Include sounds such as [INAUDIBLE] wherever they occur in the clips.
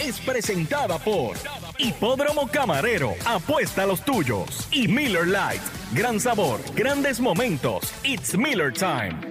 Es presentada por Hipódromo Camarero, apuesta a los tuyos. Y Miller Lite, gran sabor, grandes momentos. It's Miller Time.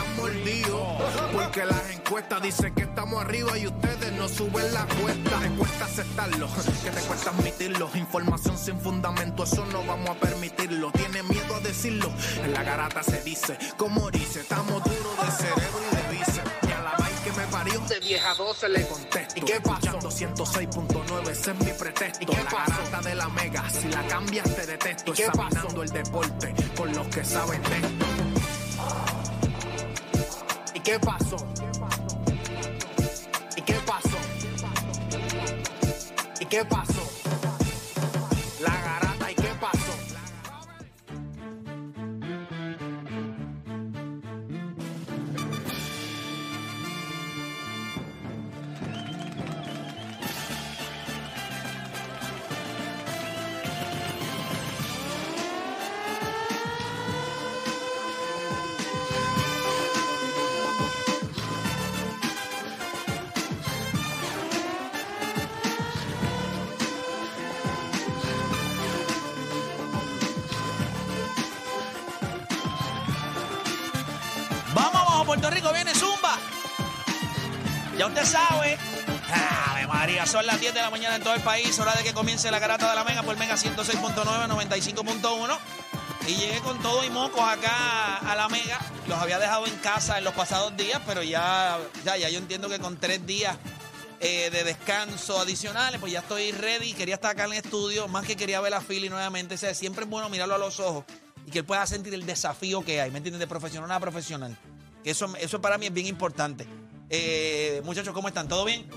las encuestas dicen que estamos arriba y ustedes no suben la cuesta, te cuesta aceptarlo, que te cuesta admitirlo, información sin fundamento, eso no vamos a permitirlo, tiene miedo a decirlo, en la garata se dice, como dice, estamos duros de cerebro y de bíceps, y a la vaina que me parió, de vieja 12 le contesto, ¿y qué pasó? 206.9, ese es mi pretexto, ¿y qué la garata de la mega, si la cambias te detesto, ¿y qué pasó? el deporte con los que saben de esto. ¿Y qué pasó? Qué pasó? Usted sabe. María, son las 10 de la mañana en todo el país. Hora de que comience la garata de la Mega por Mega 106.9, 95.1. Y llegué con todo y mocos acá a la Mega. Los había dejado en casa en los pasados días, pero ya, ya, ya yo entiendo que con tres días eh, de descanso adicionales, pues ya estoy ready. Quería estar acá en el estudio, más que quería ver a Philly nuevamente. O sea, siempre es bueno mirarlo a los ojos y que él pueda sentir el desafío que hay, ¿me entiendes? De profesional a profesional. Eso, eso para mí es bien importante. Eh, muchachos, ¿cómo están? ¿Todo bien?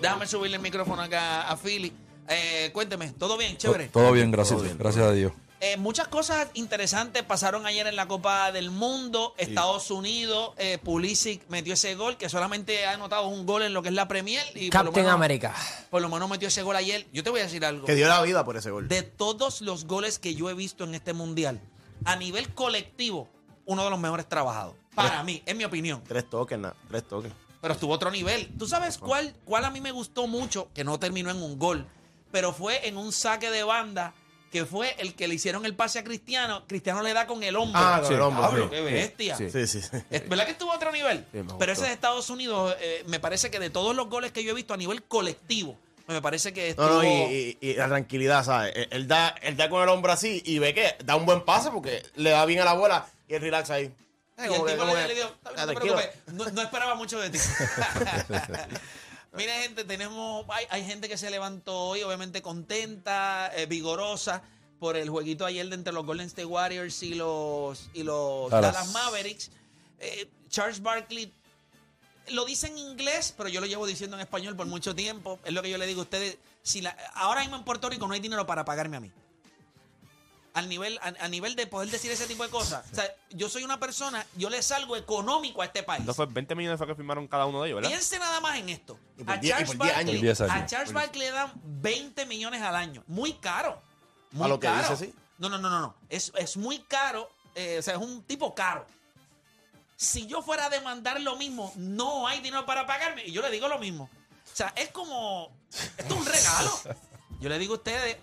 Déjame subirle el micrófono acá a Philly. Eh, cuénteme, ¿todo bien? Chévere. Todo bien, gracias. Gracias a Dios. Eh, muchas cosas interesantes pasaron ayer en la Copa del Mundo. Estados Unidos, eh, Pulisic metió ese gol, que solamente ha anotado un gol en lo que es la Premier. Y Captain América. Por lo menos metió ese gol ayer. Yo te voy a decir algo. Que dio la vida por ese gol. De todos los goles que yo he visto en este mundial, a nivel colectivo, uno de los mejores trabajados. Para mí, en mi opinión. Tres toques, na- tres toques. Pero estuvo otro nivel. ¿Tú sabes cuál, cuál a mí me gustó mucho? Que no terminó en un gol, pero fue en un saque de banda que fue el que le hicieron el pase a Cristiano. Cristiano le da con el hombro. Ah, con el hombro, sí. qué bestia. Sí. Sí, sí. Es ¿Verdad que estuvo a otro nivel? Pero ese de Estados Unidos, eh, me parece que de todos los goles que yo he visto a nivel colectivo, me parece que estuvo... No, no, y, y- y la tranquilidad, ¿sabes? Él- Él da, él da con el hombro así y ve que da un buen pase porque le da bien a la bola y él relax ahí. Eh, Y el tipo le, que, le dijo, "Está bien, "Ah, no te tranquilo". preocupes, no, no esperaba mucho de ti. [LAUGHS] Mire, gente, tenemos, hay, hay gente que se levantó hoy, obviamente contenta, eh, vigorosa por el jueguito ayer de entre los Golden State Warriors y los, y los Dallas. Dallas Mavericks. Eh, Charles Barkley lo dice en inglés, pero yo lo llevo diciendo en español por mucho tiempo. Es lo que yo le digo a ustedes. Si la, ahora mismo en Puerto Rico no hay dinero para pagarme a mí. Al nivel, a, a nivel de poder decir ese tipo de cosas. O sea, yo soy una persona, yo le salgo económico a este país. No fue 20 millones fue que firmaron cada uno de ellos, ¿verdad? Piense nada más en esto. Y por A diez- y Charles por Barkley, años. Por diez a años. Charles Barkley le dan 20 millones al año. Muy caro. Muy A lo que caro. dice, sí. No, no, no, no. no. Es, es muy caro. eh, o sea, es un tipo caro. Si yo fuera a demandar lo mismo, no hay dinero para pagarme. Y yo le digo lo mismo. O sea, es como. Esto es un regalo. [LAUGHS] Yo le digo a ustedes,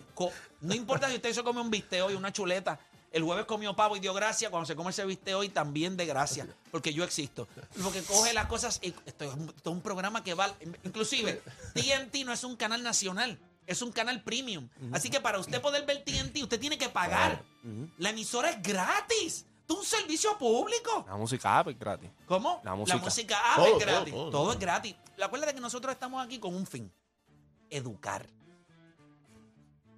no importa si usted se come un bistec hoy, una chuleta. El jueves comió pavo y dio gracia. Cuando se come ese bistec hoy, también de gracia. Porque yo existo. Porque coge las cosas. Y esto es un, es programa que va. Inclusive, TNT no es un canal nacional. Es un canal premium. Así que para usted poder ver TNT, usted tiene que pagar. La emisora es gratis. Esto es un servicio público. La música Apple gratis. ¿Cómo? La música. ah, Todo, es todo, gratis. todo, Todo, todo. es gratis. Acuérdate que nosotros estamos aquí con un fin. Educar.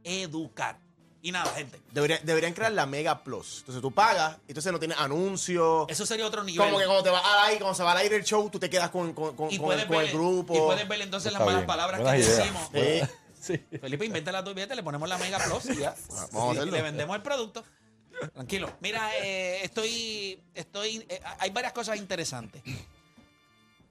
Educar. Y nada, gente. Debería- deberían crear la Mega Plus. Entonces tú pagas, entonces no tienes anuncios. Eso sería otro nivel. Como que cuando te vas al aire, cuando se va al aire el show, tú te quedas con, con, con, con el, con ver, el grupo. y puedes ver entonces las malas bien. palabras que ideas. decimos. [LAUGHS] Sí. Felipe, inventa la tuya, le ponemos la Mega Plus y ya. Vamos a Y hacerlo. le vendemos el producto. Tranquilo. Mira, eh, estoy. estoy eh, hay varias cosas interesantes.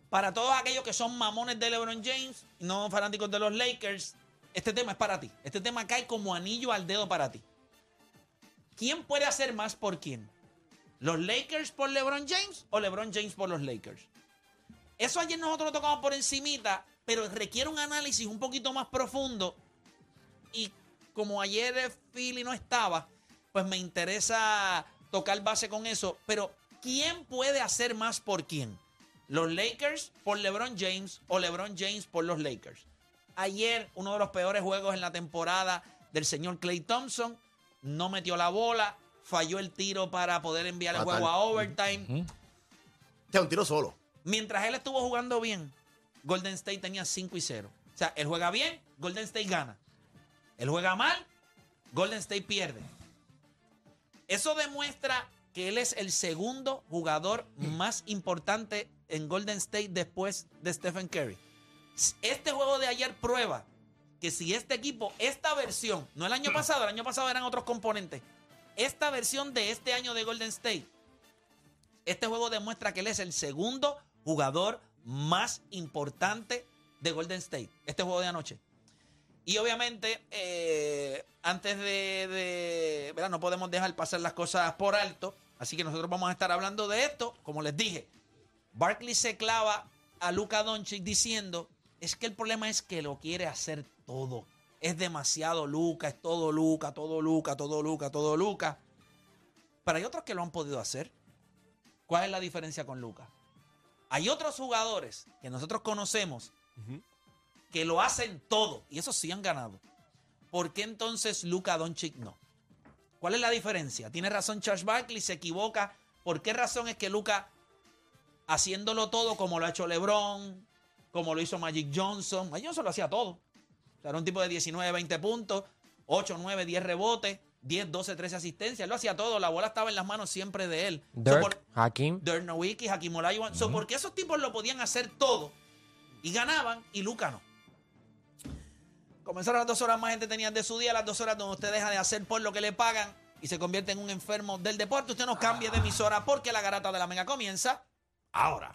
Para todos aquellos que son mamones de LeBron James, no fanáticos de los Lakers, este tema es para ti. Este tema cae como anillo al dedo para ti. ¿Quién puede hacer más por quién? ¿Los Lakers por LeBron James o LeBron James por los Lakers? Eso ayer nosotros lo tocamos por encimita, pero requiere un análisis un poquito más profundo. Y como ayer Philly no estaba, pues me interesa tocar base con eso. Pero ¿quién puede hacer más por quién? ¿Los Lakers por LeBron James o LeBron James por los Lakers? Ayer, uno de los peores juegos en la temporada del señor Clay Thompson, no metió la bola, falló el tiro para poder enviar el Fatal. juego a overtime. O sea, un tiro solo. Mientras él estuvo jugando bien, Golden State tenía 5 y 0. O sea, él juega bien, Golden State gana. Él juega mal, Golden State pierde. Eso demuestra que él es el segundo jugador más importante en Golden State después de Stephen Curry. Este juego de ayer prueba que si este equipo, esta versión, no el año pasado, el año pasado eran otros componentes, esta versión de este año de Golden State este juego demuestra que él es el segundo jugador más importante de Golden State. Este juego de anoche. Y obviamente, eh, antes de, de-. No podemos dejar pasar las cosas por alto. Así que nosotros vamos a estar hablando de esto. Como les dije, Barkley se clava a Luka Doncic diciendo, es que el problema es que lo quiere hacer todo. Es demasiado Luca, es todo Luca, todo Luca, todo Luca, todo Luca. Pero hay otros que lo han podido hacer. ¿Cuál es la diferencia con Luca? Hay otros jugadores que nosotros conocemos que lo hacen todo y esos sí han ganado. ¿Por qué entonces Luca Doncic no? ¿Cuál es la diferencia? Tiene razón Charles Barkley, se equivoca. ¿Por qué razón es que Luca haciéndolo todo como lo ha hecho LeBron, como lo hizo Magic Johnson? Magic Johnson lo hacía todo. O sea, era un tipo de 19, 20 puntos, 8, 9, 10 rebotes, 10, 12, 13 asistencias. Él lo hacía todo. La bola estaba en las manos siempre de él. So, Dirk, por- Hakim. Dirk Nowitzki, Hakim Olajuwon. So, porque esos tipos lo podían hacer todo y ganaban y Luca no. Comenzaron las dos horas más gente tenían de su día, las dos horas donde usted deja de hacer por lo que le pagan y se convierte en un enfermo del deporte. Usted no cambie de emisora porque la garata de la mega comienza ahora.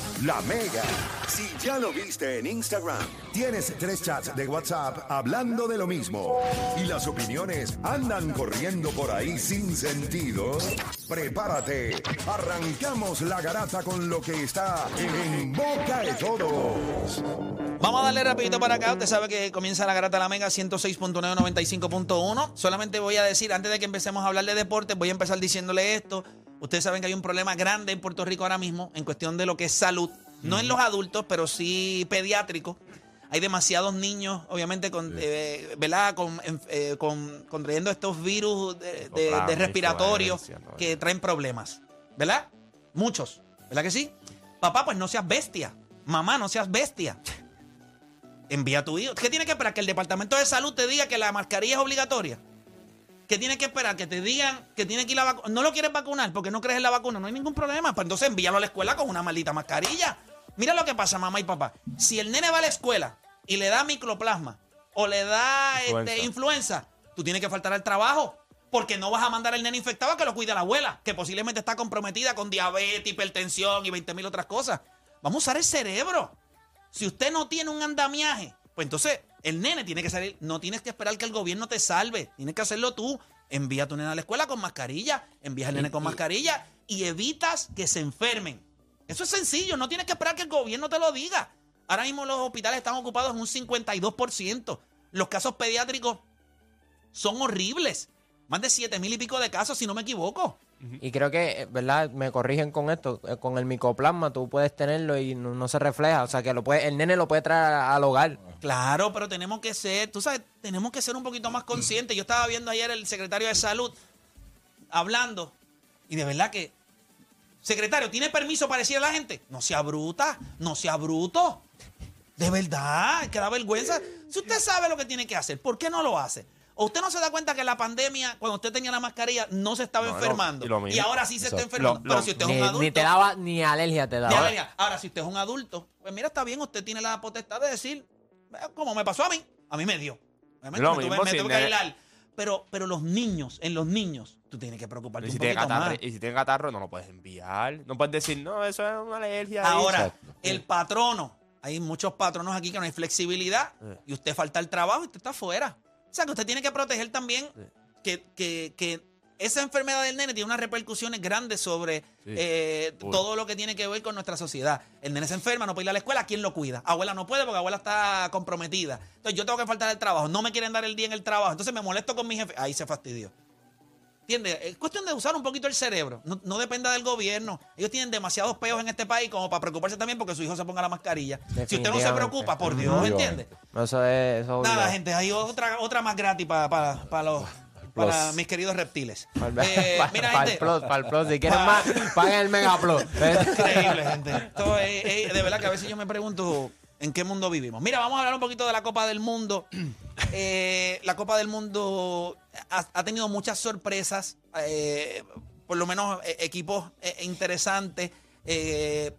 La Mega. Si ya lo viste en Instagram, tienes tres chats de WhatsApp hablando de lo mismo y las opiniones andan corriendo por ahí sin sentido, prepárate. Arrancamos la garata con lo que está en boca de todos. Vamos a darle rapidito para acá. Usted sabe que comienza la garata la mega 106.9, 95.1. Solamente voy a decir, antes de que empecemos a hablar de deporte, voy a empezar diciéndole esto. Ustedes saben que hay un problema grande en Puerto Rico ahora mismo en cuestión de lo que es salud. No en los adultos, pero sí pediátricos. Hay demasiados niños, obviamente, con, eh, ¿verdad? Con, eh, con- contrayendo estos virus de, de- respiratorios que traen problemas. ¿Verdad? Muchos. ¿Verdad que sí? Papá, pues no seas bestia. Mamá, no seas bestia. Envía a tu hijo. ¿Qué tiene que esperar? Que el Departamento de Salud te diga que la mascarilla es obligatoria. ¿Qué tiene que esperar? Que te digan que tiene que ir a vacunar. No lo quieres vacunar porque no crees en la vacuna. No hay ningún problema. Pues entonces envíalo a la escuela con una maldita mascarilla. Mira lo que pasa, mamá y papá. Si el nene va a la escuela y le da microplasma o le da Influenza. este, influenza, tú tienes que faltar al trabajo. Porque no vas a mandar al nene infectado a que lo cuide la abuela, que posiblemente está comprometida con diabetes, hipertensión y 20 mil otras cosas. Vamos a usar el cerebro. Si usted no tiene un andamiaje, pues entonces el nene tiene que salir. No tienes que esperar que el gobierno te salve. Tienes que hacerlo tú. Envía a tu nene a la escuela con mascarilla. Envía al nene con mascarilla y evitas que se enfermen. Eso es sencillo. No tienes que esperar que el gobierno te lo diga. Ahora mismo los hospitales están ocupados en un 52%. Los casos pediátricos son horribles. Más de 7 mil y pico de casos, si no me equivoco. Y creo que, eh, ¿verdad? Me corrigen con esto. eh, Con el micoplasma tú puedes tenerlo y no, no se refleja. O sea, que lo puede, el nene lo puede traer al hogar. Claro, pero tenemos que ser, tú sabes, tenemos que ser un poquito más conscientes. Yo estaba viendo ayer el secretario de salud hablando y de verdad que, secretario, ¿tiene permiso para decir a la gente? No sea bruta, no sea bruto. De verdad, que da vergüenza. Si usted sabe lo que tiene que hacer, ¿por qué no lo hace? ¿O usted no se da cuenta que la pandemia, cuando usted tenía la mascarilla, no se estaba No, enfermando? y lo y mismo. ahora sí se está enfermando. Lo- Pero si usted es Ni, un adulto. ni te daba, ni alergia te daba. alergia. Ahora, si usted es un adulto, pues mira, está bien, usted tiene la potestad de decir, "Eh, como me pasó a mí, a mí me dio. Obviamente Lo me tuve, mismo me tuve que aislar. Pero, pero los niños, en los niños, tú tienes que preocuparte Y un si, tiene poquito catarro, más. y si tiene catarro, no lo puedes enviar. No puedes decir, no, eso es una alergia. Ahora, el patrono, hay muchos patronos aquí que no hay flexibilidad Sí. y usted falta el trabajo y usted está afuera. O sea, que usted tiene que proteger también que, que- que esa enfermedad del nene tiene unas repercusiones grandes sobre Sí. eh, todo lo que tiene que ver con nuestra sociedad. El nene se enferma, no puede ir a la escuela, ¿quién lo cuida? Abuela no puede porque abuela está comprometida. Entonces yo tengo que faltar el trabajo, no me quieren dar el día en el trabajo, entonces me molesto con mi jefe. Ahí se fastidió. ¿Entiendes? Es cuestión de usar un poquito el cerebro. No, no dependa del gobierno. Ellos tienen demasiados peos en este país como para preocuparse también porque su hijo se ponga la mascarilla. Si usted no se preocupa, por Dios, ¿entiende? No, Eso es. Eso Nada, gente, hay otra, otra más gratis para, para, para los. Para mis queridos reptiles. [LAUGHS] Para Eh, [LAUGHS] mira, el gente. plus, para el plus. Si quieren Pa- más, [LAUGHS] paguen el Mega Plus. Increíble, gente. Esto de verdad que a veces yo me pregunto en qué mundo vivimos. Mira, vamos a hablar un poquito de la Copa del Mundo. [CLEARS THROAT] Eh, la Copa del Mundo ha, ha tenido muchas sorpresas, eh, por lo menos eh, equipos interesantes.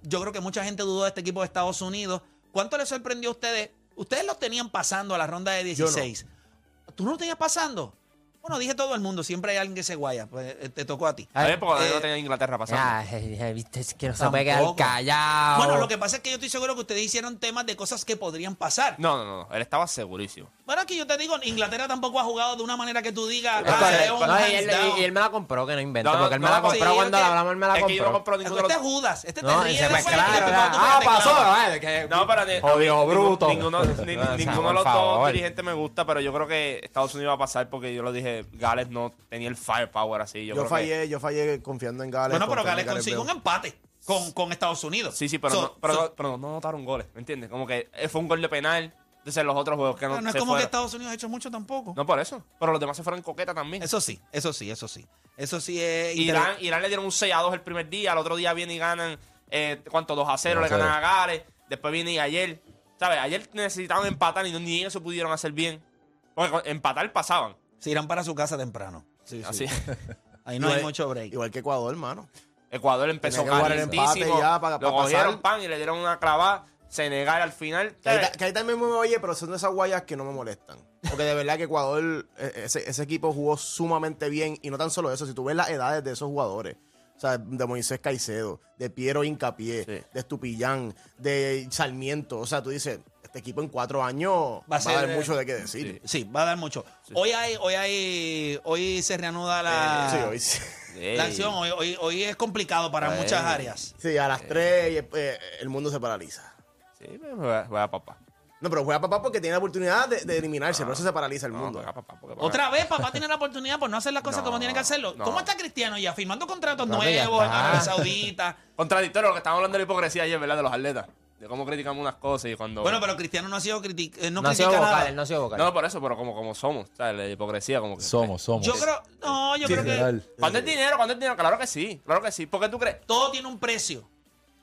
Yo creo que mucha gente dudó de este equipo de Estados Unidos. ¿Cuánto les sorprendió a ustedes? Ustedes los tenían pasando a la ronda de Yo no. 16. ¿Tú no lo tenías pasando? Bueno, dije todo el mundo, siempre hay alguien que se guaya. Pues eh, te tocó a ti. A ver, porque Eh, no tenía Inglaterra pasando. Ya, eh, eh, viste, es que no se puede quedar Tampoco. callado. Bueno, lo que pasa es que yo estoy seguro que ustedes hicieron temas de cosas que podrían pasar. No, no, no, él estaba segurísimo. Bueno, aquí yo te digo, Inglaterra tampoco ha jugado de una manera que tú digas, ah, correcto. es un No, y, él, down. y- y él me la compró, que no invente, No, no, porque él me no, la compró sí, cuando la hablamos, él me la es que yo no compró. compro Es ninguno de este es Judas, este te No, y ríe de claro, te tu Ah, pasó, ¿eh? Que- No, pero ninguno- bruto. Ninguno, ni- O sea, ninguno de los [LAUGHS] dos dirigentes me gusta, pero yo creo que Estados Unidos va a pasar porque yo lo dije, Gales no tenía el firepower así. Yo, Yo, creo fallé, yo fallé confiando en Gales. Bueno, pero Gales consiguió un empate con, con Estados Unidos. Sí, sí, pero, So- no, pero, so- no- pero no notaron goles, ¿me entiendes? Como que fue un gol de penal. Entonces los otros juegos que no, no es se como que fueron. Estados Unidos ha hecho mucho tampoco. No por eso, pero los demás se fueron en coqueta también. Eso sí, eso sí, eso sí. Eso sí es Irán. Irán le dieron un 6 a 2 el primer día, al otro día vienen y ganan, eh, ¿cuánto? 2 a 0, 2 le ganan 0. a Gales. Después viene y ayer, ¿sabes? Ayer necesitaban empatar y no, ni ellos se pudieron hacer bien. Porque empatar pasaban. Se irán para su casa temprano. Sí, Así. sí. [LAUGHS] Ahí no Igual- hay mucho break. Igual que Ecuador, hermano. Ecuador empezó que ya para- lo cogieron pan y le dieron una clavada. Senegal al final. Que ahí, también me oye, pero son de esas guayas que no me molestan. Porque de verdad que Ecuador, eh, ese, ese equipo jugó sumamente bien. Y no tan solo eso, si tú ves las edades de esos jugadores. O sea, de Moisés Caicedo, de Piero Incapié, Sí. de Estupillán, de Sarmiento. O sea, tú dices, este equipo en cuatro años Va va a dar eh, mucho de qué decir. Sí, va a dar mucho. Hoy hay, hoy hay, hoy se reanuda la, Sí, hoy sí. Ey. la acción. Hoy, hoy, hoy es complicado para muchas áreas. Sí, a las tres eh, el mundo se paraliza. Sí, juega, juega papá. No, pero juega papá porque tiene la oportunidad de, de eliminarse, por eso se paraliza el No, mundo. juega papá. porque papá- Otra vez, papá tiene la oportunidad por no hacer las cosas No, como tiene que hacerlo. no. ¿Cómo está Cristiano ya? Firmando contratos nuevos en. Arabia Saudita. [LAUGHS] Contradictorio lo que estábamos hablando de la hipocresía ayer, ¿verdad? De los atletas. De cómo criticamos unas cosas y cuando. Bueno, pero Cristiano no ha sido criti- eh, no, No ha sido critica vocal, nada. él no ha sido vocal. No, por eso, pero como, como somos. ¿sabes? La hipocresía, como que. Somos, somos. Yo creo, no, yo creo que. ¿Cuándo es dinero? ¿Cuándo es dinero? Claro que sí. Claro que sí. ¿Por qué tú crees? todo tiene un precio.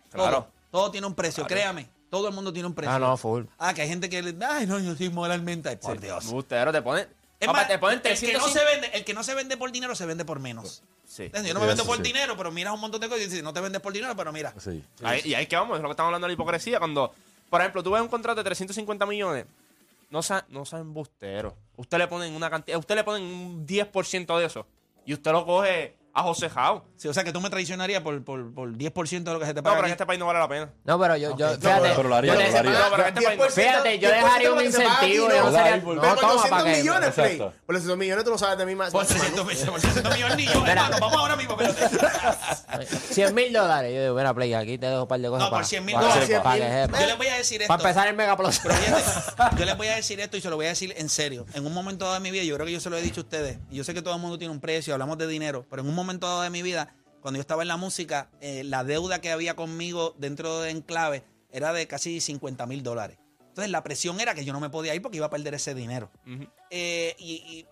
Todo, Claro. todo tiene un precio, Claro. créame. Todo el mundo tiene un precio. Ah, no, full. Ah, que hay gente que le. Ay, no, yo soy moralmente. Ay, por Dios. Bustero, te ponen. Es papá, más, te ponen el, que 300. no se vende, el que no se vende por dinero se vende por menos. Sí. ¿Entiendes? Yo no me Sí, vendo eso por sí. dinero, pero miras un montón de cosas y dices, no te vendes por dinero, pero mira. Sí. Ahí- y ahí que vamos, es lo que estamos hablando de la hipocresía. Cuando, por ejemplo, tú ves un contrato de 350 millones, no sean, no sean busteros. Usted le ponen una cantidad, usted le ponen un 10% de eso. Y usted lo coge a José Jau. Sí, o sea que tú me traicionarías por, por, por 10% de lo que se te No, paga. pero aquí. en este país no vale la pena. No, pero yo, yo fíjate, pero lo haría, yo lo le- haría. No, pero en este país no. 10%, Fíjate, yo 10% dejaría un incentivo, no. yo no sería- Pero no, Pero con toma, 200 para que- millones, Play. Por los 200 millones tú no sabes de mí más. Por más- 300 millones, por 300 millones ni yo, hermano. Vamos ahora mismo, espérate. [LAUGHS] 100 mil dólares. Yo digo, mira, Play, aquí te dejo un par de cosas No, por para, 100 mil dólares. Yo les voy a decir esto. Para empezar el Mega Plus. Pero fíjate, [LAUGHS] yo les voy a decir esto y se lo voy a decir en serio. En un momento dado de mi vida, yo creo que yo se lo he dicho a ustedes, y yo sé que todo el mundo tiene un precio, hablamos de dinero, pero en un momento momento dado de mi vida, cuando yo estaba en la música, eh, la deuda que había conmigo dentro de Enclave era de casi 50 mil dólares. Entonces la presión era que yo no me podía ir porque iba a perder ese dinero. Eh, y, y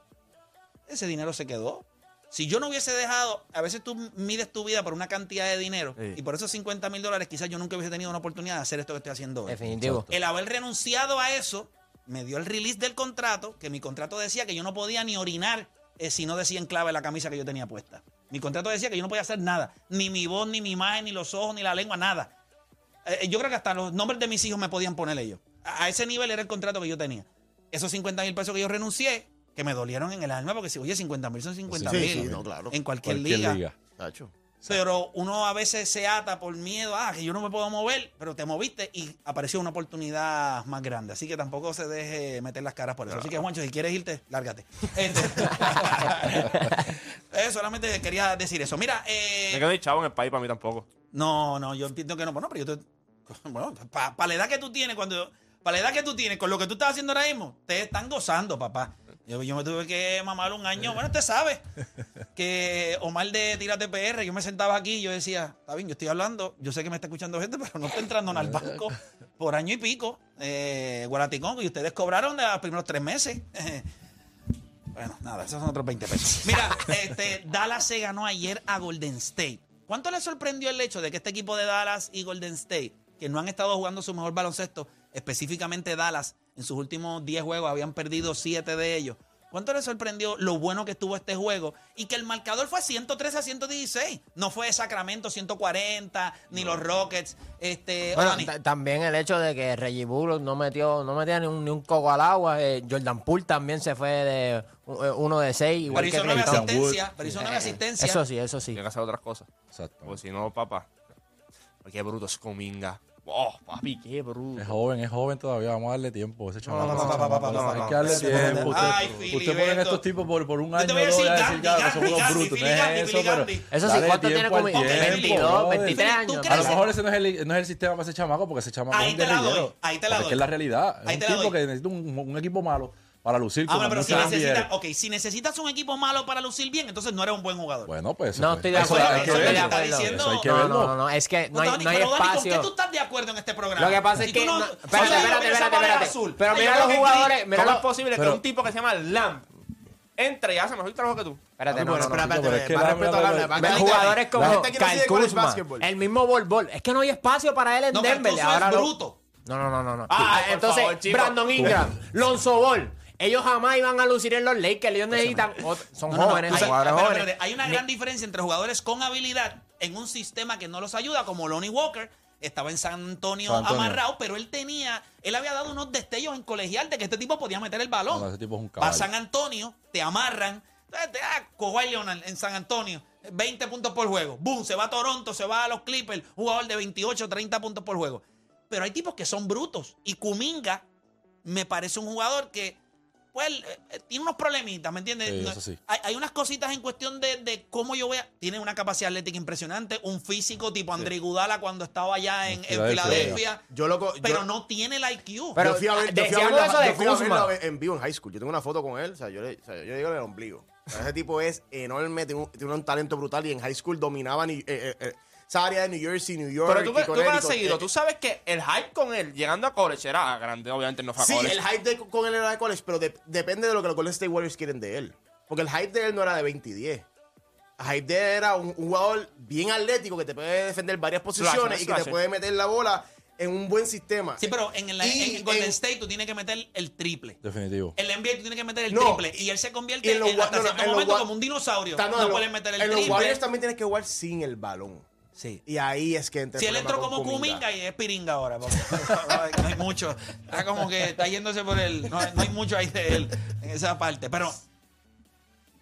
ese dinero se quedó. Si yo no hubiese dejado, a veces tú mides tu vida por una cantidad de dinero Sí. y por esos 50 mil dólares quizás yo nunca hubiese tenido una oportunidad de hacer esto que estoy haciendo hoy. Definitivo. El haber renunciado a eso me dio el release del contrato, que mi contrato decía que yo no podía ni orinar eh, si no decía en clave la camisa que yo tenía puesta. Mi contrato decía que yo no podía hacer nada, ni mi voz, ni mi imagen, ni los ojos, ni la lengua, nada. Eh, yo creo que hasta los nombres de mis hijos me podían poner ellos. A, a ese nivel era el contrato que yo tenía. Esos 50 mil pesos que yo renuncié, que me dolieron en el alma, porque si, oye, 50 mil son 50 mil. Sí, sí, no, claro. En cualquier, Cualquier liga. liga. Pero uno a veces se ata por miedo, ah, que yo no me puedo mover, pero te moviste y apareció una oportunidad más grande. Así que tampoco se deje meter las caras por eso. Así que, Juancho, si quieres irte, lárgate. Este- [LAUGHS] Eh, solamente quería decir eso. Mira, eh, Me quedo ni chavo en el país para mí tampoco. no, no, yo entiendo que no. Bueno, pero yo te. Bueno, para la edad que tú tienes, cuando. Para la edad que tú tienes, con lo que tú estás haciendo ahora mismo, te están gozando, papá. Yo, yo me tuve que mamar un año. Bueno, usted sabe [LAUGHS] que Omar de Tírate PR, yo me sentaba aquí y yo decía, está bien, yo estoy hablando, yo sé que me está escuchando gente, pero no está entrando al banco [LAUGHS] por año y pico. Eh, Guaraticón, y ustedes cobraron de los primeros tres meses. [LAUGHS] Bueno, nada, esos son otros 20 pesos. Mira, este, Dallas se ganó ayer a Golden State. ¿Cuánto le sorprendió el hecho de que este equipo de Dallas y Golden State, que no han estado jugando su mejor baloncesto, específicamente Dallas, en sus últimos 10 juegos habían perdido 7 de ellos? ¿Cuánto le sorprendió lo bueno que estuvo este juego? Y que el marcador fue 103 a 116. No fue Sacramento 140, ni los Rockets. Este, Bueno, también el hecho de que Reggie Bullock no metió, no metía ni un, ni un coco al agua. eh, Jordan Poole también se fue de u- eh, uno de seis, igual pero que hizo nueve Thompson. asistencias. Pero hizo nueve Eh, asistencias. Eso sí, eso sí. Tiene que hacer otras cosas. Exacto. Porque si no, papá. Qué bruto es Cominga. Oh, papi, qué bruto. Es joven, es joven todavía. Vamos a darle tiempo. Ese chamaco. no, ese no, no, chamaco, no, no, Hay no, que darle tiempo. Usted, Ay, usted Filiberto. pone a estos tipos por, por un Yo año te o voy a decir, a Gandhi, ya que son unos Gandhi, brutos. No es eso, pero. Eso sí, ¿cuánto tiene como al como tiempo, 22, brother. 23 ¿Tú años? A lo mejor ese no es el, no es el sistema para ese chamaco, porque ese chamaco Ahí es un te la doy, guerrillero. ahí te la doy. Es que es la realidad. Es te un tipo que necesita un equipo malo para lucir Ah, como pero si necesitas, NBA. ok, si necesitas un equipo malo para lucir bien, entonces no eres un buen jugador. Bueno, pues. No pues, estoy de eso acuerdo. hay que eso estoy de verlo. está acuerdo. diciendo- Eso hay que No, verlo. no, no, no, es que no hay, Dani, no hay pero Dani, ¿con espacio. qué tú estás de acuerdo en este programa? Lo que pasa es Si tú que. no- no- Oye, espérate, espérate, esa espérate, pared espérate. azul. Pero Yo mira creo los que jugadores. Mira ¿Cómo los- es posible pero- que un tipo que se llama Lamp entre y hace mejor trabajo que tú? Espérate, no, no, no. pero espérate, es que más la- respeto a la- la- la- Ve la- jugadores la como gente quiere Kyle Kuzma, básquetbol. el mismo Bol Bol. Es que no hay espacio para él en No, Denver. Ahora lo- bruto. No, no, no, no. no. Ay, por Entonces, favor, chico. Brandon Ingram, Lonzo Ball. Ellos jamás iban a lucir en los Lakers. Ellos necesitan. ot- Son No, no, no, jóvenes, hay- son jugadores espérate, jóvenes. espérate, Hay una gran diferencia entre jugadores con habilidad en un sistema que no los ayuda, como Lonnie Walker. Estaba en San Antonio, San Antonio. amarrado, pero él tenía, él había dado unos destellos en colegial de que este tipo podía meter el balón. No, no, ese tipo es un Va a. San Antonio, te amarran. te- ah, Kawhi Leonard en San Antonio, 20 puntos por juego. Boom, se va a Toronto, se va a los Clippers, jugador de 28, 30 puntos por juego. Pero hay tipos que son brutos. Y Kuminga me parece un jugador que, pues, eh, tiene unos problemitas, ¿me entiendes? Sí, eso sí. Hay, hay unas cositas en cuestión de, de cómo yo voy a... Tiene una capacidad atlética impresionante, un físico tipo André Gudala cuando estaba allá en, en Filadelfia. Yo lo co- yo- pero no tiene la IQ. Pero, yo fui a ver, yo fui a verla- eso de yo fui a Kuzma. verla en vivo en high school. Yo tengo una foto con él. O sea, yo, le, o sea, yo digo en el ombligo. Ese tipo es enorme, tiene un, tiene un talento brutal y en high school dominaba ni- eh, eh, eh, esa área de New Jersey, New York. Pero tú, y tú me has seguido. Tú sabes que el hype con él llegando a college era grande. Obviamente no fue a Sí, college. el hype de, con él era de college, pero de- depende de lo que los Golden State Warriors quieren de él. Porque el hype de él no era de 20 y 10. El hype de él era un, un jugador bien atlético que te puede defender varias posiciones y que te puede meter la bola en un buen sistema. Sí, pero en, el, Y en Golden en- State tú tienes que meter el triple. Definitivo. En la NBA tú tienes que meter el No. triple. Y él se convierte en los en, wa- hasta no, no, cierto en los momento como un dinosaurio. Está- no en los- puedes meter el En los triple. Warriors también tienes que jugar sin el balón. Sí. Y ahí es que entra el Si él entró como Kuminga y es Piringa ahora. porque [LAUGHS] no, no hay mucho. Está como que está yéndose por el. No, no hay mucho ahí de él en esa parte. Pero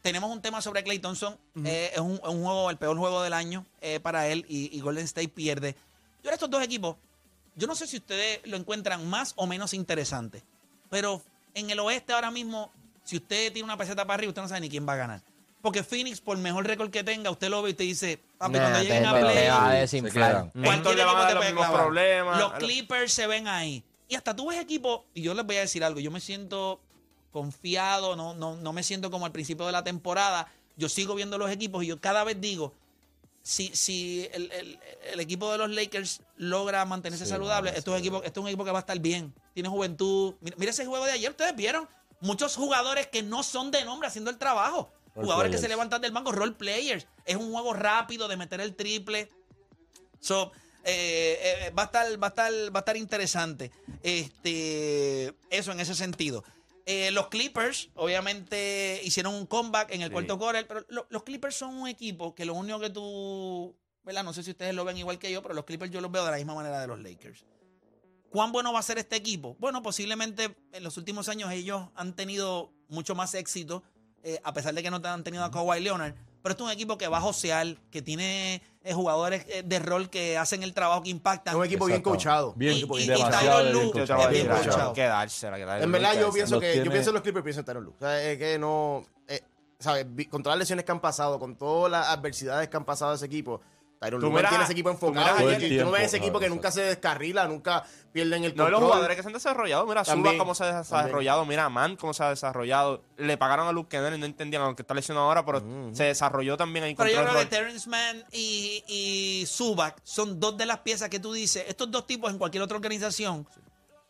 tenemos un tema sobre Clay Thompson. Eh, es, un, juego, el peor juego del año eh, para él y, y Golden State pierde. Yo estos dos equipos, yo no sé si ustedes lo encuentran más o menos interesante. Pero en el oeste ahora mismo, si usted tiene una peseta para arriba, usted no sabe ni quién va a ganar. Porque Phoenix, por mejor récord que tenga, usted lo ve y te dice, papi, Nah, cuando lleguen a play, va a Se quedan. ¿Cuántos Cualquier le van a equipo dar te los mismos problemas? Los Clippers se ven ahí. Y hasta tú ves equipos, y yo les voy a decir algo, yo me siento confiado, no, no, no me siento como al principio de la temporada, yo sigo viendo los equipos y yo cada vez digo, si, si el, el- el equipo de los Lakers logra mantenerse Sí, saludable, esto, es un equipo, esto es un equipo que va a estar bien. Tiene juventud. Mira, mira ese juego de ayer, ustedes vieron. Muchos jugadores que no son de nombre haciendo el trabajo. Jugadores que se levantan del banco, role players. Es un juego rápido de meter el triple. So, eh, eh, va, a estar, va, a estar, va a estar interesante. Este, eso en ese sentido. Eh, los Clippers, obviamente, hicieron un comeback en el Sí. cuarto quarter, pero lo- los Clippers son un equipo que lo único que tú, ¿verdad? No sé si ustedes lo ven igual que yo, pero los Clippers yo los veo de la misma manera de los Lakers. ¿Cuán bueno va a ser este equipo? Bueno, posiblemente en los últimos años ellos han tenido mucho más éxito, eh, a pesar de que no han tenido a Kawhi Leonard. Pero esto es un equipo que va a josear, que tiene eh, jugadores eh, de rol que hacen el trabajo, que impactan. Es un equipo bien coachado. Bien, Y- y- bien y Tyronn bien Lue coachado. decir bien algo, coachado. hay que dársela, hay que dársela. En verdad, yo pienso que, yo pienso en los Clippers, pienso en Tyronn Lue. O sea, es que no. eh, ¿Sabes? Con todas las lesiones que han pasado, con todas las adversidades que han pasado a ese equipo, Tyronn Tú Lue miras- mantiene ese equipo tú enfocado. y- el y tú no ves ese tiempo, equipo que nunca se descarrila, nunca pierden el No, control. los jugadores que se han desarrollado, mira, También, Suba cómo se ha desarrollado, mira, Man cómo se ha desarrollado. Le pagaron a Luke Kennedy, no entendían, aunque está lesionado ahora, pero se desarrolló también ahí Pero yo creo que. Terrence Mann y, y son dos de las piezas que tú dices. Estos dos tipos en cualquier otra organización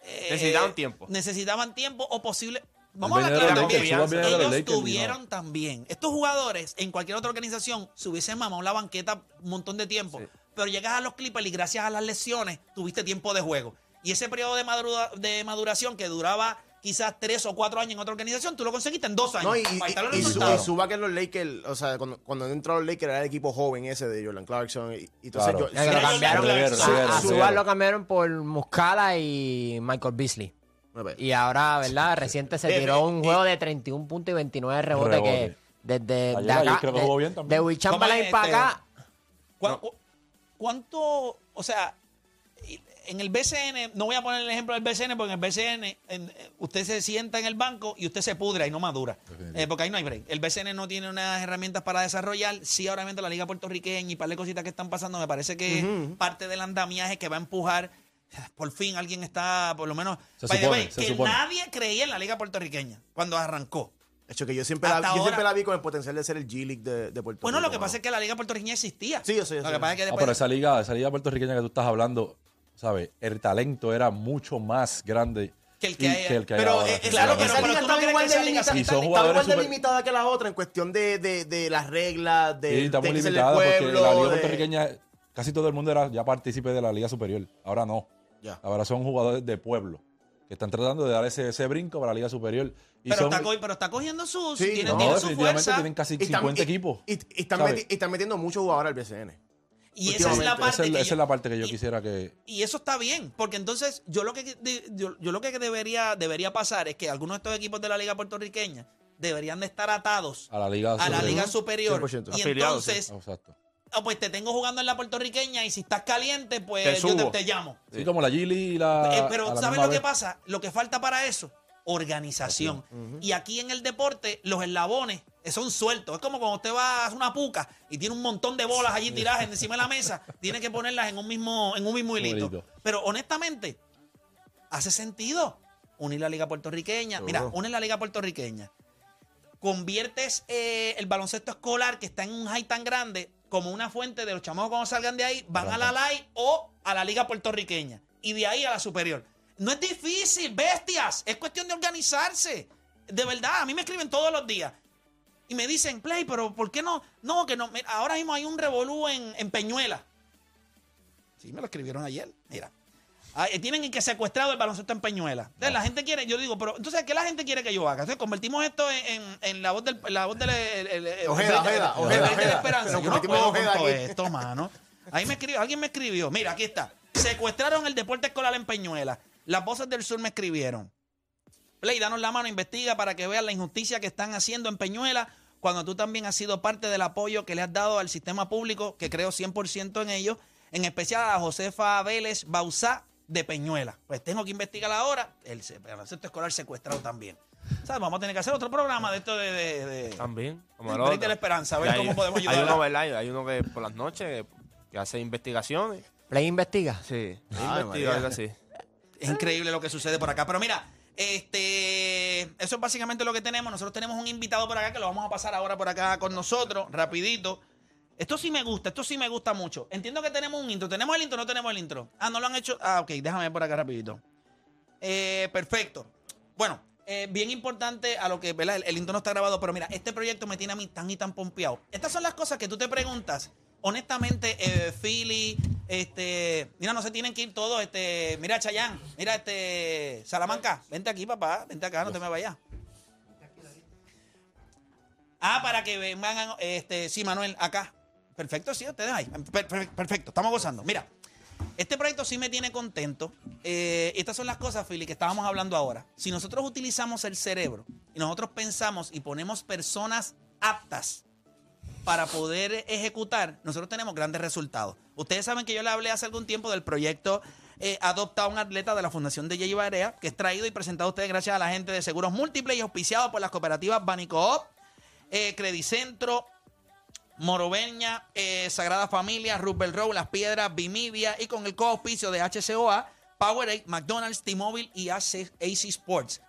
eh, Necesitaban tiempo. Necesitaban tiempo o posible. Vamos a de los Ellos no. tuvieron también. Estos jugadores en cualquier otra organización se hubiesen mamado la banqueta un montón de tiempo. Sí. Pero llegas a los Clippers y gracias a las lesiones tuviste tiempo de juego. Y ese periodo de, madura- de maduración que duraba quizás tres o cuatro años en otra organización, tú lo conseguiste en dos años. No, y, Ahí están los y, y, resultados. y Zubac en los Lakers, o sea, cuando, cuando entró a los Lakers era el equipo joven ese de Jordan Clarkson. Y, entonces Claro. yo- que lo a- reguero, a reguero. Zubac lo cambiaron por Muscala y Michael Beasley. Y ahora, ¿verdad? Reciente se [LAUGHS] Eh, tiró eh, un eh, juego de 31 puntos y 29 rebotes Rebote. que desde Ayer- de acá, creo que de, jugó bien también. de Will Chamberlain ¿Cómo es, para este? acá. ¿Cuán- cu- ¿Cuánto, o sea, en el BCN, no voy a poner el ejemplo del BCN, porque en el BCN en- eh, usted se sienta en el banco y usted se pudra y no madura. Eh, porque ahí no hay break. El BCN no tiene unas herramientas para desarrollar. Sí, ahora mismo la Liga Puertorriqueña y par de cositas que están pasando, me parece que parte del andamiaje que va a empujar. Por fin alguien está, por lo menos, Se supone, way, se que supone. nadie creía en la Liga Puertorriqueña cuando arrancó. De hecho, que yo siempre, la, Hasta yo siempre ahora- la vi con el potencial de ser el G-League de, de Puerto Bueno, Rico. lo que pasa es que la Liga Puertorriqueña existía. Sí, yo sé, yo Lo que pasa es que después... pero esa liga, esa liga puertorriqueña que tú estás hablando, ¿sabes? El talento era mucho más grande Que el que y hay- que el que hay Pero ahora. eh, Claro, pero- esa pero liga tú no estaba crees igual que de esa liga limitada. Jugadores igual de super- limitada que la otra en cuestión de, de, de las reglas, de, Sí, está de muy limitada porque la liga de- puertorriqueña, casi todo el mundo era ya partícipe de la liga superior. Ahora no. Ya. Ahora son jugadores de pueblo que están tratando de dar ese, ese brinco para la liga superior. Y Pero, son, está, pero está cogiendo su, Sí, tiene, no, tiene su fuerza. tienen casi Y están- 50 y- equipos. Y, y están meti- y están metiendo muchos jugadores al BCN. Y esa es la parte esa que esa yo- es la parte que yo y- quisiera que... Y eso está bien, porque entonces yo lo que yo, yo lo que debería debería pasar es que algunos de estos equipos de la liga puertorriqueña deberían de estar atados A la liga a la superior. liga superior 100%. y entonces Exacto. Pues te tengo jugando en la puertorriqueña y si estás caliente Te pues yo te, subo. te llamo. Sí, como la Gili y la... Eh, pero la ¿sabes lo que pasa? Lo que falta para eso, organización. Y aquí en el deporte, los eslabones son sueltos. Es como cuando usted va a una puca y tiene un montón de bolas allí tiradas encima de la mesa, [LAUGHS] tiene que ponerlas en un mismo, en un mismo hilito. Pero honestamente, hace sentido unir la liga puertorriqueña. Mira, unes la liga puertorriqueña. Conviertes eh, el baloncesto escolar que está en un high tan grande como una fuente de los chamacos cuando salgan de ahí, van a la LAI o a la liga puertorriqueña. Y de ahí a la superior. No es difícil, bestias. Es cuestión de organizarse. De verdad, a mí me escriben todos los días. Y me dicen, Play, pero ¿por qué no? No, que no. Mira, ahora mismo hay un revolú en, en Peñuela. Sí, me lo escribieron ayer. Mira. Ah, eh, tienen que secuestrado el baloncesto en Peñuela. Entonces la gente quiere, yo digo, pero entonces, ¿qué la gente quiere que yo haga? Entonces convertimos esto en, en- en la voz del, la voz del el- el- el- Ojeda, Ojeda, Ojeda, de la esperanza. Yo no puedo con todo esto, mano. Ahí me escribió, alguien me escribió. Mira, aquí está. Secuestraron el deporte escolar en Peñuela. Las voces del sur me escribieron. Play, danos la mano, investiga para que vean la injusticia que están haciendo en Peñuela cuando tú también has sido parte del apoyo que le has dado al sistema público, que creo 100% en ello, en especial a Josefa Vélez Bausá de Peñuela. Pues tengo que investigar ahora el baloncesto escolar secuestrado también. ¿Sabes? Vamos a tener que hacer otro programa de esto de... de, de- También. Como de la esperanza, a ver hay- cómo podemos Hay ayudar. uno, ¿verdad? Hay uno que por las noches que hace investigaciones. Play investiga. Sí. Investiga, algo así. Es increíble lo que sucede por acá. Pero mira, Este, eso es básicamente lo que tenemos. Nosotros tenemos un invitado por acá que lo vamos a pasar ahora por acá con nosotros, rapidito. Esto sí me gusta, esto sí me gusta mucho. Entiendo que tenemos un intro. ¿Tenemos el intro no tenemos el intro? Ah, no lo han hecho. Ah, ok, déjame ver por acá rapidito. Eh, perfecto. Bueno, eh, bien importante a lo que, ¿verdad? El, el intro no está grabado, pero mira, este proyecto me tiene a mí tan y tan pompeado. Estas son las cosas que tú te preguntas. Honestamente, eh, Philly, este, mira, no se tienen que ir todos, este, mira, Chayán, mira, este, Salamanca, vente aquí, papá, vente acá, no te me vayas. Ah, para que vengan, este, sí, Manuel, acá. Perfecto, sí, ustedes ahí. Per- per- Perfecto, estamos gozando. Mira, este proyecto sí me tiene contento. Eh, estas son las cosas, Philly, que estábamos hablando ahora. Si nosotros utilizamos el cerebro y nosotros pensamos y ponemos personas aptas para poder ejecutar, nosotros tenemos grandes resultados. Ustedes saben que yo le hablé hace algún tiempo del proyecto eh, Adopta a un atleta de la Fundación de Jay Barea, que es traído y presentado a ustedes gracias a la gente de Seguros Múltiples y auspiciado por las cooperativas Banicoop, eh, Credicentro, Moroveña, eh, Sagrada Familia, Rubel Row, Las Piedras, Bimidia y con el co-auspicio de HCOA, Powerade, McDonald's, T-Mobile y AC, AC Sports.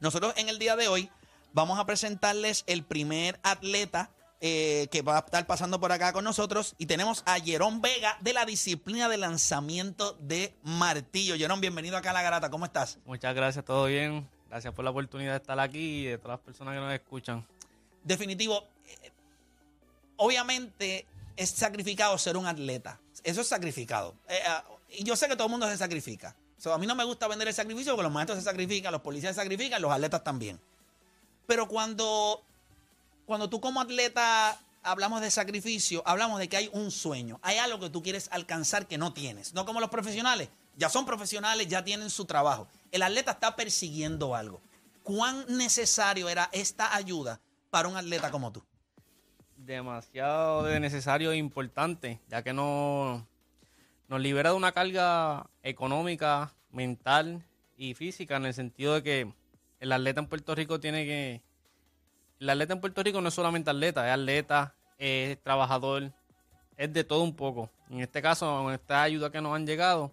Nosotros en el día de hoy vamos a presentarles el primer atleta eh, que va a estar pasando por acá con nosotros y tenemos a Jerón Vega de la disciplina de lanzamiento de martillo. Jerón, bienvenido acá a La Garata, ¿cómo estás? Muchas gracias, todo bien. Gracias por la oportunidad de estar aquí y de todas las personas que nos escuchan. Definitivo, obviamente es sacrificado ser un atleta. Eso es sacrificado. Eh, ah, y yo sé que todo el mundo se sacrifica. A mí no me gusta vender el sacrificio porque los maestros se sacrifican, los policías se sacrifican, los atletas también. Pero cuando, cuando tú como atleta hablamos de sacrificio, hablamos de que hay un sueño, hay algo que tú quieres alcanzar que no tienes. No como los profesionales, ya son profesionales, ya tienen su trabajo. El atleta está persiguiendo algo. ¿Cuán necesario era esta ayuda para un atleta como tú? Demasiado de necesario e importante, ya que no, nos libera de una carga económica, mental y física, en el sentido de que el atleta en Puerto Rico tiene que... El atleta en Puerto Rico no es solamente atleta, es atleta, es trabajador, es de todo un poco. En este caso, con esta ayuda que nos han llegado,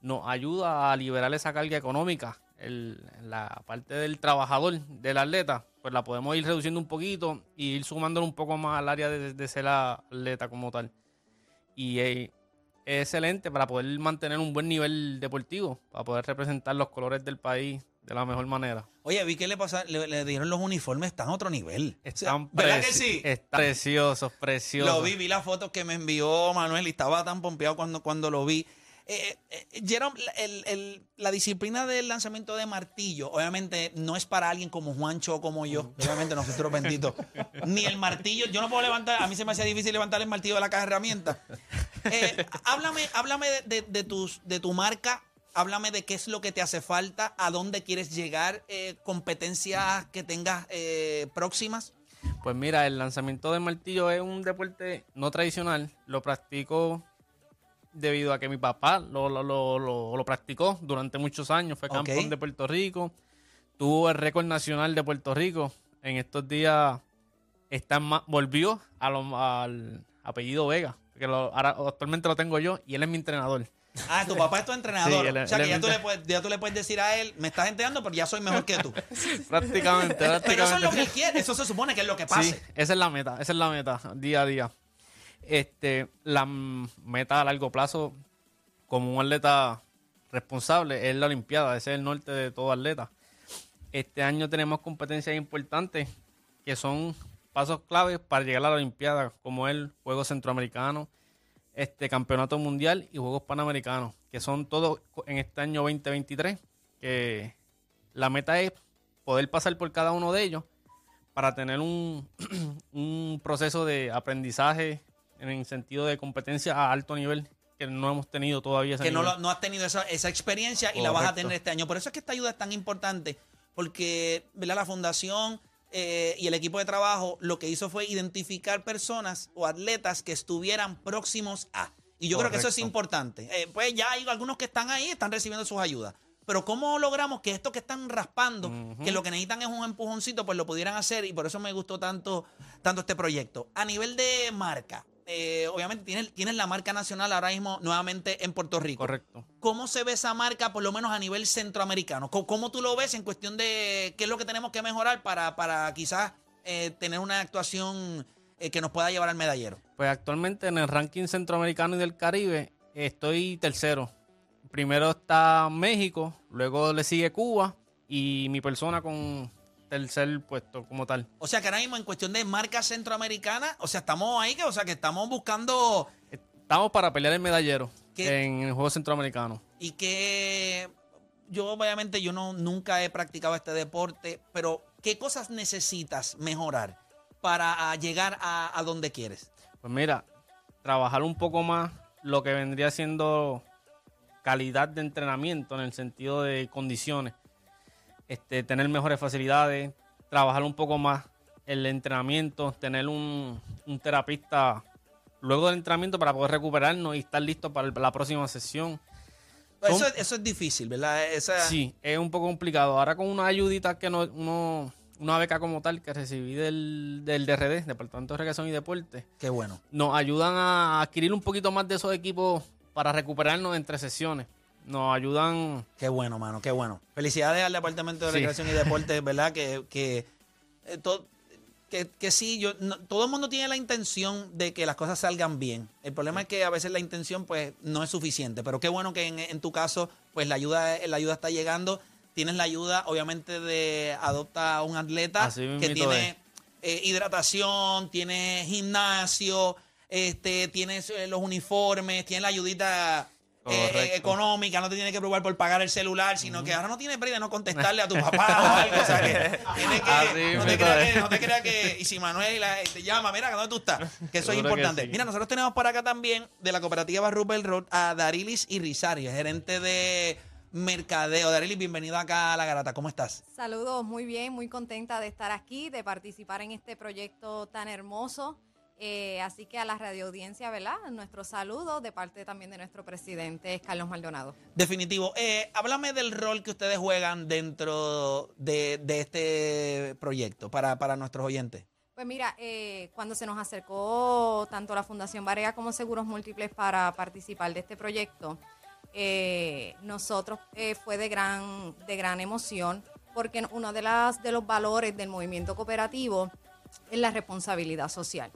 nos ayuda a liberar esa carga económica. El- la parte del trabajador, del atleta, pues la podemos ir reduciendo un poquito y ir sumándole un poco más al área de, de ser atleta como tal. Y eh, es excelente para poder mantener un buen nivel deportivo, para poder representar los colores del país de la mejor manera. Oye, vi que le, pasa, le, le dieron los uniformes, están a otro nivel. O sea, Están ¿Verdad que sí? Están preciosos, preciosos. Lo vi, vi la foto que me envió Manuel y estaba tan pompeado cuando, cuando lo vi. Eh, eh, Jerome, la- el- el- la disciplina del lanzamiento de martillo, obviamente no es para alguien como Juancho o como yo, obviamente nosotros benditos. [LAUGHS] Ni el martillo, yo no puedo levantar, a mí se me hacía difícil levantar el martillo de la caja de herramientas. Eh, háblame háblame de, de- de tus, de tu marca, háblame de qué es lo que te hace falta, a dónde quieres llegar, eh, competencias que tengas eh, próximas. Pues mira, el lanzamiento de martillo es un deporte no tradicional. Lo practico debido a que mi papá lo, lo, lo, lo- practicó durante muchos años. Fue campeón de Puerto Rico. Tuvo el récord nacional de Puerto Rico. En estos días está ma- volvió a lo- al apellido Vega. Que lo- ahora, actualmente lo tengo yo y él es mi entrenador. Ah, tu papá es tu entrenador. Sí, él- o sea, que ya tú, le puedes, ya tú le puedes decir a él, me estás entrenando, pero ya soy mejor que tú. [LAUGHS] prácticamente, Pero eso es lo que él quiere, eso se supone que es lo que Sí, pase. esa es la meta, esa es la meta, día a día. Este, la meta a largo plazo, como un atleta responsable, es la Olimpiada, ese es el norte de todo atleta. Este año tenemos competencias importantes que son pasos claves para llegar a la Olimpiada, como el Juego Centroamericano, este Campeonato Mundial y Juegos Panamericanos, que son todos en este año 2023, que la meta es poder pasar por cada uno de ellos para tener un, [CLEARS THROAT] un proceso de aprendizaje en el sentido de competencia a alto nivel que no hemos tenido todavía. ese Que no, lo- no has tenido esa, esa experiencia y la vas a tener este año. Por eso es que esta ayuda es tan importante, porque ¿verdad? la fundación eh, y el equipo de trabajo lo que hizo fue identificar personas o atletas que estuvieran próximos a. Y yo creo que eso es importante. Eh, pues ya hay algunos que están ahí, están recibiendo sus ayudas. Pero ¿cómo logramos que estos que están raspando, que lo que necesitan es un empujoncito, pues lo pudieran hacer? Y por eso me gustó tanto, tanto este proyecto. A nivel de marca, eh, obviamente tienes, tienes la marca nacional ahora mismo nuevamente en Puerto Rico. Correcto. ¿Cómo se ve esa marca, por lo menos a nivel centroamericano? ¿Cómo, cómo tú lo ves en cuestión de qué es lo que tenemos que mejorar para, para quizás eh, tener una actuación eh, que nos pueda llevar al medallero? Pues actualmente en el ranking centroamericano y del Caribe estoy tercero. Primero está México, luego le sigue Cuba y mi persona con tercer puesto como tal. O sea que ahora mismo en cuestión de marca centroamericana, o sea, estamos ahí, que, o sea, que estamos buscando Estamos para pelear el medallero en el juego centroamericano. y que yo obviamente yo no nunca he practicado este deporte, pero ¿qué cosas necesitas mejorar para llegar a, a donde quieres? Pues mira, trabajar un poco más lo que vendría siendo calidad de entrenamiento en el sentido de condiciones, este, tener mejores facilidades, trabajar un poco más el entrenamiento, tener un, un terapista luego del entrenamiento para poder recuperarnos y estar listo para la próxima sesión. Eso, eso es difícil, ¿verdad? Esa, Sí, es un poco complicado. Ahora con una ayudita que no, uno, una beca como tal que recibí del, del DRD, Departamento de Recreación y Deporte, Qué bueno. nos ayudan a adquirir un poquito más de esos equipos para recuperarnos entre sesiones. Nos ayudan. Qué bueno, mano, qué bueno. Felicidades al Departamento de Sí. Recreación y Deportes, [LAUGHS] ¿verdad? Que, que, eh, to- que, que sí, yo, no- todo el mundo tiene la intención de que las cosas salgan bien. El problema es que a veces la intención pues no es suficiente, pero qué bueno que en, en tu caso pues la ayuda, la ayuda está llegando. Tienes la ayuda obviamente de adopta a un atleta Así que tiene eh, hidratación, tiene gimnasio, este, tienes eh, los uniformes, tiene la ayudita eh, eh, económica, no te tiene que preocupar por pagar el celular, sino que ahora no tienes break de no contestarle a tu [LAUGHS] papá o algo. O sea, que, tiene que- Así no, te creas que, no te creas que. Y si Manuel la- te llama, mira, ¿dónde tú estás? Que eso es importante. sí. Mira, nosotros tenemos por acá también de la cooperativa Rupert Road a Darilis y Rizario, gerente de mercadeo. Darilis, bienvenido acá a La Garata. ¿Cómo estás? Saludos, muy bien, muy contenta de estar aquí, de participar en este proyecto tan hermoso. Eh, así que a la radioaudiencia, ¿verdad? Nuestro saludo de parte también de nuestro presidente Carlos Maldonado. Definitivo. Eh, háblame del rol que ustedes juegan dentro de, de este proyecto para, para nuestros oyentes. Pues mira, eh, cuando se nos acercó tanto la Fundación Barea como Seguros Múltiples para participar de este proyecto, eh, nosotros eh, fue de gran, de gran emoción porque uno de, las, de los valores del movimiento cooperativo es la responsabilidad social.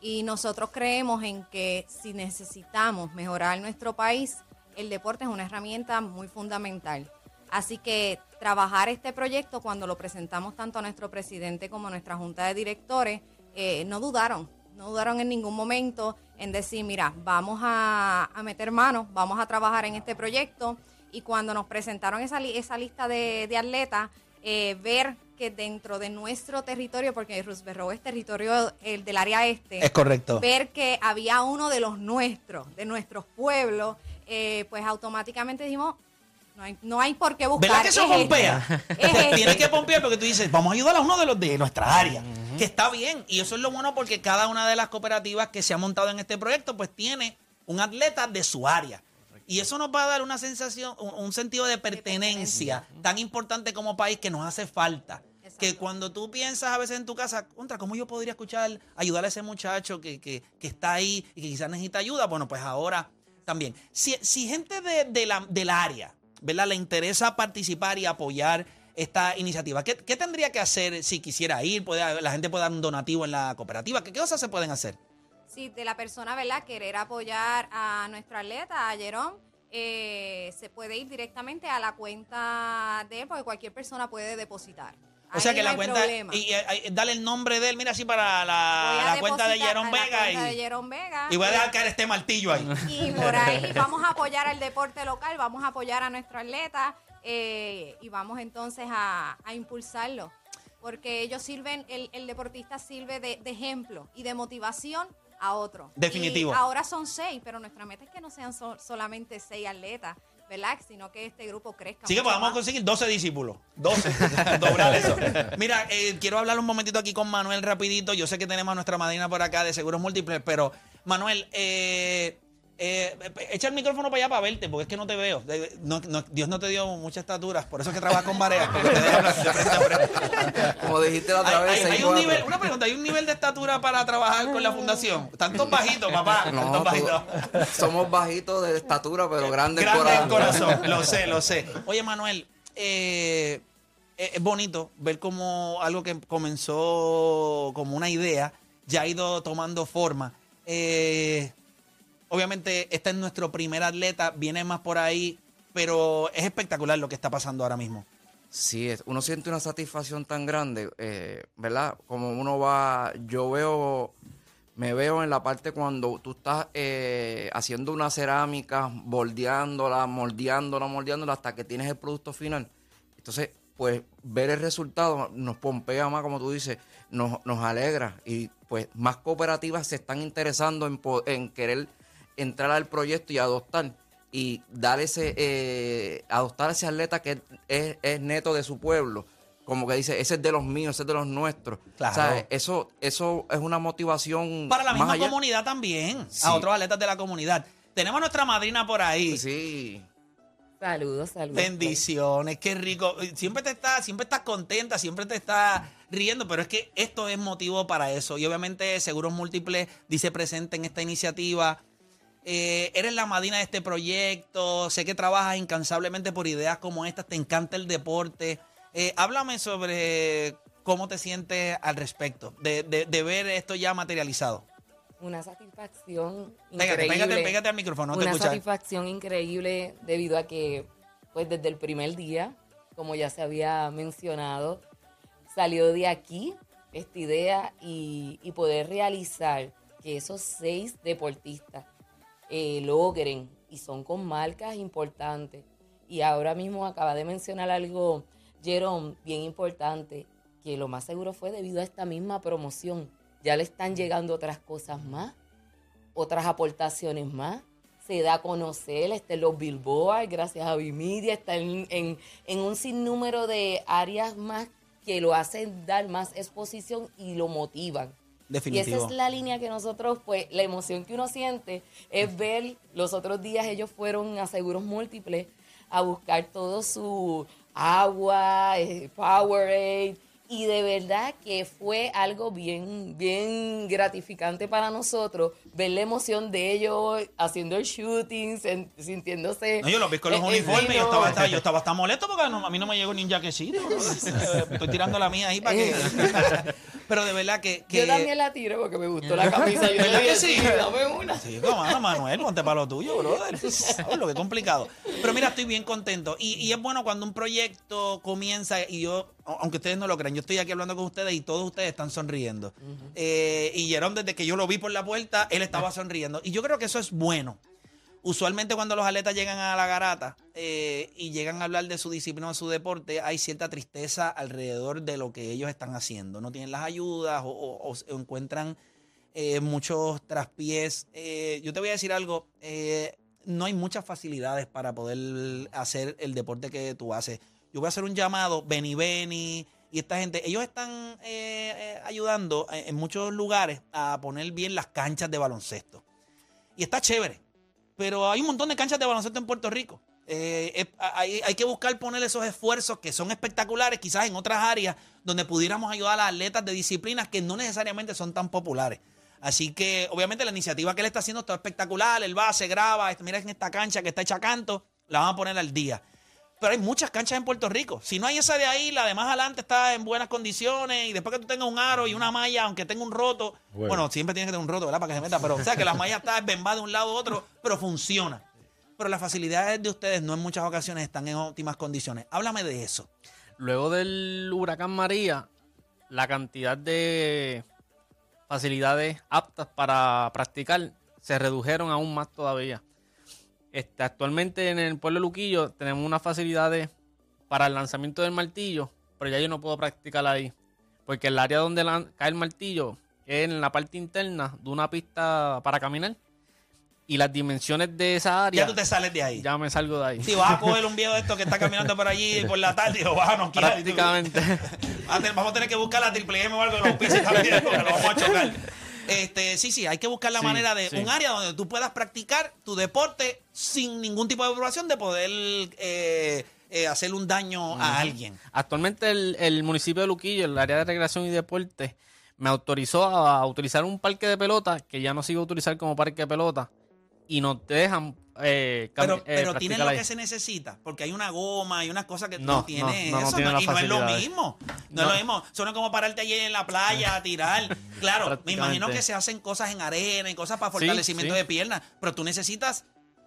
Y nosotros creemos en que si necesitamos mejorar nuestro país, el deporte es una herramienta muy fundamental. Así que trabajar este proyecto, cuando lo presentamos tanto a nuestro presidente como a nuestra junta de directores, eh, no dudaron, no dudaron en ningún momento en decir, mira, vamos a, a meter manos, vamos a trabajar en este proyecto. Y cuando nos presentaron esa, li- esa lista de, de atletas, eh, ver que dentro de nuestro territorio, porque Roosevelt es territorio el del área este, Es correcto. ver que había uno de los nuestros, de nuestros pueblos, eh, pues automáticamente dijimos, no hay, no hay por qué buscar. ¿Verdad que eso [LAUGHS] es este, pompea? es este. Tienes que pompear porque tú dices, vamos a ayudar a uno de los de nuestra área, que está bien. Y eso es lo bueno porque cada una de las cooperativas que se ha montado en este proyecto, pues tiene un atleta de su área. Y eso nos va a dar una sensación, un, un sentido de pertenencia tan importante como país que nos hace falta. Que cuando tú piensas a veces en tu casa, contra, ¿cómo yo podría escuchar, ayudar a ese muchacho que, que- que está ahí y que quizás necesita ayuda? Bueno, pues ahora también. Si, si gente de, de la, del área, ¿verdad? Le interesa participar y apoyar esta iniciativa, ¿qué, qué tendría que hacer si quisiera ir? Puede, la gente puede dar un donativo en la cooperativa. ¿Qué, qué cosas se pueden hacer? Si de la persona, ¿verdad?, querer apoyar a nuestro atleta, a Jerón, eh, se puede ir directamente a la cuenta de él, porque cualquier persona puede depositar. O sea Ahí que no la hay cuenta, problema. y, eh, dale el nombre de él, mira así para Voy la, a la cuenta de depositar Jerón a la Vega cuenta de y, Vega. y voy a dejar caer este martillo ahí. Y por ahí [LAUGHS] vamos a apoyar al deporte local, vamos a apoyar a nuestro atleta eh, y vamos entonces a, a impulsarlo. Porque ellos sirven, el, el deportista sirve de, de ejemplo y de motivación a otro. Definitivo. Y ahora son seis, pero nuestra meta es que no sean so- solamente seis atletas, ¿verdad? Sino que este grupo crezca. Así que podamos más. conseguir 12 discípulos. 12. [LAUGHS] Doblar eso. Mira, eh, quiero hablar un momentito aquí con Manuel rapidito. Yo sé que tenemos a nuestra madrina por acá de Seguros Múltiples, pero Manuel, eh, Eh, echa el micrófono para allá para verte, porque es que no te veo. De- no- no- Dios no te dio mucha estatura, por eso es que trabajas con Barea, porque te deja hablar de frente a frente. Como dijiste la otra Hay- vez, hay- un nivel, una pregunta, ¿hay un nivel de estatura para trabajar con la fundación? Tantos bajitos, papá. No, tantos bajitos. somos bajitos de estatura, pero grandes Grande en corazón. corazón, lo sé, lo sé. Oye, Manuel, eh, eh, es bonito ver cómo algo que comenzó como una idea ya ha ido tomando forma. Eh, obviamente, este es nuestro primer atleta, viene más por ahí, pero es espectacular lo que está pasando ahora mismo. Sí, uno siente una satisfacción tan grande, eh, ¿verdad? Como uno va, yo veo, me veo en la parte cuando tú estás eh, haciendo una cerámica, bordeándola, moldeándola, moldeándola hasta que tienes el producto final. Entonces, pues ver el resultado nos pompea más, como tú dices, nos, nos alegra y pues más cooperativas se están interesando en, en querer entrar al proyecto y adoptar y dar ese, eh, adoptar a ese atleta que es, es neto de su pueblo. Como que dice, ese es de los míos, ese es de los nuestros. Claro. ¿Sabes? Eso, eso es una motivación. Para la misma allá. comunidad también, Sí. a otros atletas de la comunidad. Tenemos a nuestra madrina por ahí. Sí. Saludos, saludos. Bendiciones, qué rico. Siempre te estás, siempre estás contenta, siempre te estás riendo, pero es que esto es motivo para eso. Y obviamente Seguros Múltiples dice presente en esta iniciativa. Eh, eres la madrina de este proyecto. Sé que trabajas incansablemente por ideas como estas. Te encanta el deporte. Eh, háblame sobre cómo te sientes al respecto de, de- de ver esto ya materializado. Una satisfacción Pégate, increíble. pégate, pégate al micrófono, no te Una escuchas. satisfacción increíble debido a que, pues desde el primer día, como ya se había mencionado, salió de aquí esta idea y, y poder realizar que esos seis deportistas eh, logren y son con marcas importantes. Y ahora mismo acaba de mencionar algo, Jerome, bien importante, que lo más seguro fue debido a esta misma promoción. Ya le están llegando otras cosas más, otras aportaciones más. Se da a conocer, está en los Billboard, gracias a Vimedia, está en, en- en un sinnúmero de áreas más que lo hacen dar más exposición y lo motivan. Definitivo. Y esa es la línea que nosotros, pues, la emoción que uno siente es ver, los otros días ellos fueron a Seguros Múltiples a buscar todo su agua, eh, Powerade, y de verdad que fue algo bien, bien gratificante para nosotros ver la emoción de ellos haciendo el shooting, sintiéndose... No, yo los vi con los eh, uniformes yo no. estaba, hasta- yo estaba hasta molesto porque no- a mí no me llegó ni un jaquecito. [LAUGHS] Estoy tirando la mía ahí para que... [LAUGHS] Pero de verdad que... que Yo también la tiro porque me gustó la camisa. Yo ¿Verdad le dije, sí? dame una. Sí, mano, Manuel, ponte para lo tuyo, brother. [LAUGHS] Oh, lo que es complicado. Pero mira, estoy bien contento. Y, y es bueno cuando un proyecto comienza y yo, aunque ustedes no lo crean, yo estoy aquí hablando con ustedes y todos ustedes están sonriendo. Eh, y Jerome, desde que yo lo vi por la puerta, él estaba sonriendo. Y yo creo que eso es bueno. Usualmente cuando los atletas llegan a la garata eh, y llegan a hablar de su disciplina o su deporte, hay cierta tristeza alrededor de lo que ellos están haciendo. No tienen las ayudas o, o- o encuentran eh, muchos traspiés. Yo te voy a decir algo, no hay muchas facilidades para poder hacer el deporte que tú haces. Yo voy a hacer un llamado, Beni Beni y esta gente, ellos están eh, eh, ayudando en, muchos lugares a poner bien las canchas de baloncesto. Y está chévere, pero hay un montón de canchas de baloncesto en Puerto Rico. Eh, hay, hay que buscar poner esos esfuerzos que son espectaculares, quizás en otras áreas donde pudiéramos ayudar a las atletas de disciplinas que no necesariamente son tan populares. Así que, obviamente, la iniciativa que él está haciendo está espectacular. Él va, se graba, este, mira en esta cancha que está hecha canto, la van a poner al día. Pero hay muchas canchas en Puerto Rico. Si no hay esa de ahí, la de más adelante está en buenas condiciones. Y después que tú tengas un aro y una malla, aunque tenga un roto, Bueno. bueno, siempre tiene que tener un roto, ¿verdad? Para que se meta. Pero, o sea, que la malla está bembada de un lado a otro, pero funciona. Pero las facilidades de ustedes no en muchas ocasiones están en óptimas condiciones. Háblame de eso. Luego del huracán María, la cantidad de facilidades aptas para practicar se redujeron aún más todavía. Este, actualmente en el pueblo de Luquillo tenemos unas facilidades para el lanzamiento del martillo, pero ya yo no puedo practicar ahí. Porque el área donde cae el martillo es en la parte interna de una pista para caminar. Y las dimensiones de esa área. Ya tú te sales de ahí. Ya me salgo de ahí. Si vas a [LAUGHS] coger un viejo de esto que está caminando por allí por la tarde y lo vas a noquear. Prácticamente. Ah, Vamos a tener que buscar la triple M o algo de los pisos también porque lo vamos a chocar. [LAUGHS] Este, sí, sí, hay que buscar la Sí, manera de sí. un área donde tú puedas practicar tu deporte sin ningún tipo de preocupación de poder eh, eh, hacerle un daño a alguien. Actualmente el, el municipio de Luquillo, el área de recreación y deporte, me autorizó a, utilizar un parque de pelota que ya no se iba a utilizar como parque de pelota y nos dejan eh, Pero, eh, pero tienen lo que se necesita, porque hay una goma y unas cosas que tú No, no tienes. no, no, no eso, tiene y no es lo mismo. No, No. es lo mismo. Suena como pararte allí en la playa a tirar. [LAUGHS] Claro, me imagino que se hacen cosas en arena y cosas para Sí, fortalecimiento sí. de piernas, pero tú necesitas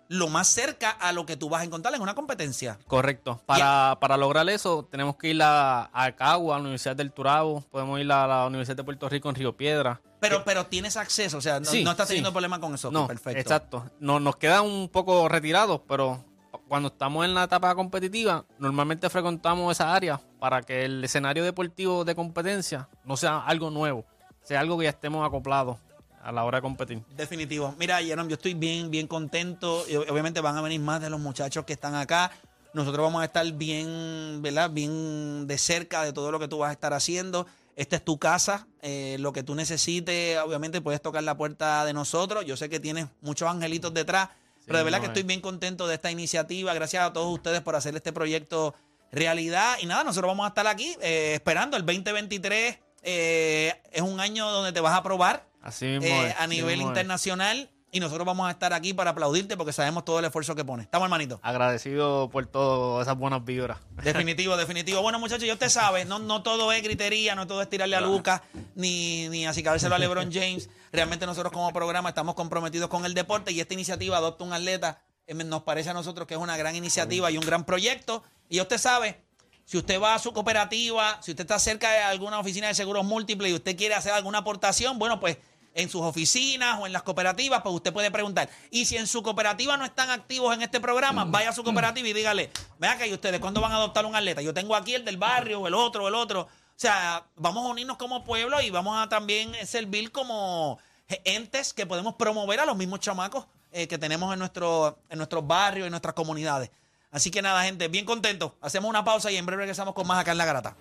lo más cerca a lo que tú vas a encontrar en una competencia. Correcto. Para, para lograr eso, tenemos que ir a, a Cagua, a la Universidad del Turabo, podemos ir a la Universidad de Puerto Rico en Río Piedra. Pero, pero tienes acceso, o sea, no, Sí, no estás sí. teniendo problema con eso. No, perfecto. exacto. No, nos quedan un poco retirados, pero cuando estamos en la etapa competitiva, normalmente frecuentamos esa área para que el escenario deportivo de competencia no sea algo nuevo, sea algo que ya estemos acoplados a la hora de competir. Definitivo. Mira, Jerome, yo estoy bien, bien contento. Y obviamente van a venir más de los muchachos que están acá. Nosotros vamos a estar bien, ¿verdad? Bien de cerca de todo lo que tú vas a estar haciendo. Esta es tu casa. eh, lo que tú necesites, obviamente puedes tocar la puerta de nosotros. Yo sé que tienes muchos angelitos detrás. pero de verdad no, que eh. estoy bien contento de esta iniciativa. Gracias a todos ustedes por hacer este proyecto realidad. Y nada, nosotros vamos a estar aquí eh, esperando. El 2023 eh, es un año donde te vas a probar Así mismo eh, es, a así nivel mismo es. internacional. Y nosotros vamos a estar aquí para aplaudirte porque sabemos todo el esfuerzo que pones. ¿Estamos, hermanito? Agradecido por todas esas buenas vibras. Definitivo, definitivo. Bueno, muchachos, ya usted sabe, no, no todo es gritería, no todo es tirarle a Lucas, ni, ni así cabérselo a LeBron James. Realmente nosotros como programa estamos comprometidos con el deporte y esta iniciativa Adopta un Atleta eh, nos parece a nosotros que es una gran iniciativa y un gran proyecto. Y usted sabe, si usted va a su cooperativa, si usted está cerca de alguna oficina de seguros múltiples y usted quiere hacer alguna aportación, bueno, pues en sus oficinas o en las cooperativas, pues usted puede preguntar. Y si en su cooperativa no están activos en este programa, vaya a su cooperativa y dígale, vea que ustedes, ¿cuándo van a adoptar un atleta? Yo tengo aquí el del barrio, el otro, el otro. O sea, vamos a unirnos como pueblo y vamos a también servir como entes que podemos promover a los mismos chamacos eh, que tenemos en, nuestro, en nuestros barrios, en nuestras comunidades. Así que nada, gente, bien contento. Hacemos una pausa y en breve regresamos con más acá en La Garata.